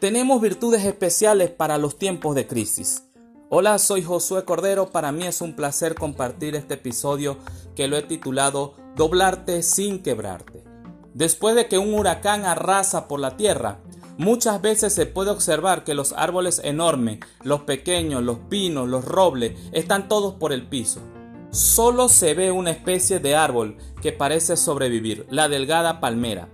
Tenemos virtudes especiales para los tiempos de crisis. Hola, soy Josué Cordero. Para mí es un placer compartir este episodio que lo he titulado Doblarte sin quebrarte. Después de que un huracán arrasa por la tierra, muchas veces se puede observar que los árboles enormes, los pequeños, los pinos, los robles, están todos por el piso. Solo se ve una especie de árbol que parece sobrevivir, la delgada palmera.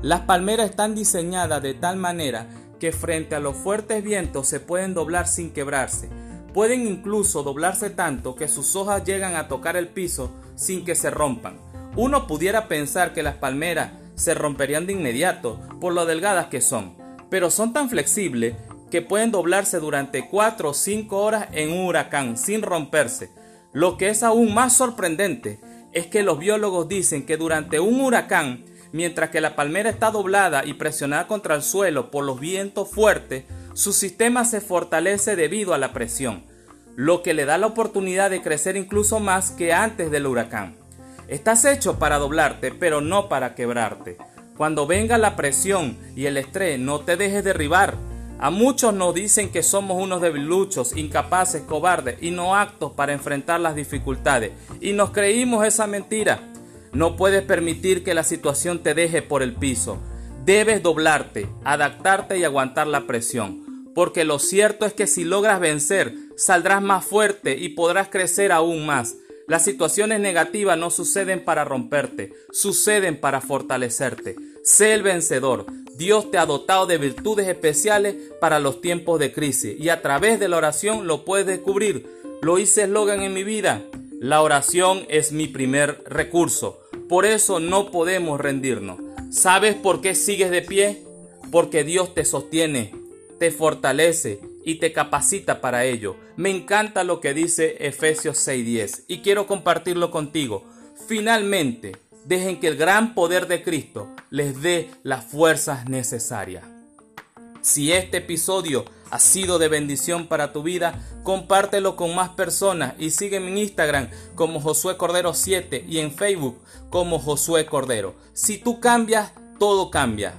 Las palmeras están diseñadas de tal manera que frente a los fuertes vientos se pueden doblar sin quebrarse. Pueden incluso doblarse tanto que sus hojas llegan a tocar el piso sin que se rompan. Uno pudiera pensar que las palmeras se romperían de inmediato por lo delgadas que son, pero son tan flexibles que pueden doblarse durante 4 o 5 horas en un huracán sin romperse. Lo que es aún más sorprendente es que los biólogos dicen que durante un huracán Mientras que la palmera está doblada y presionada contra el suelo por los vientos fuertes, su sistema se fortalece debido a la presión, lo que le da la oportunidad de crecer incluso más que antes del huracán. Estás hecho para doblarte, pero no para quebrarte. Cuando venga la presión y el estrés, no te dejes derribar. A muchos nos dicen que somos unos debiluchos, incapaces, cobardes y no aptos para enfrentar las dificultades. Y nos creímos esa mentira. No puedes permitir que la situación te deje por el piso. Debes doblarte, adaptarte y aguantar la presión. Porque lo cierto es que si logras vencer, saldrás más fuerte y podrás crecer aún más. Las situaciones negativas no suceden para romperte, suceden para fortalecerte. Sé el vencedor. Dios te ha dotado de virtudes especiales para los tiempos de crisis y a través de la oración lo puedes descubrir. Lo hice eslogan en mi vida. La oración es mi primer recurso. Por eso no podemos rendirnos. ¿Sabes por qué sigues de pie? Porque Dios te sostiene, te fortalece y te capacita para ello. Me encanta lo que dice Efesios 6:10 y quiero compartirlo contigo. Finalmente, dejen que el gran poder de Cristo les dé las fuerzas necesarias. Si este episodio ha sido de bendición para tu vida, compártelo con más personas y sígueme en Instagram como Josué Cordero 7 y en Facebook como Josué Cordero. Si tú cambias, todo cambia.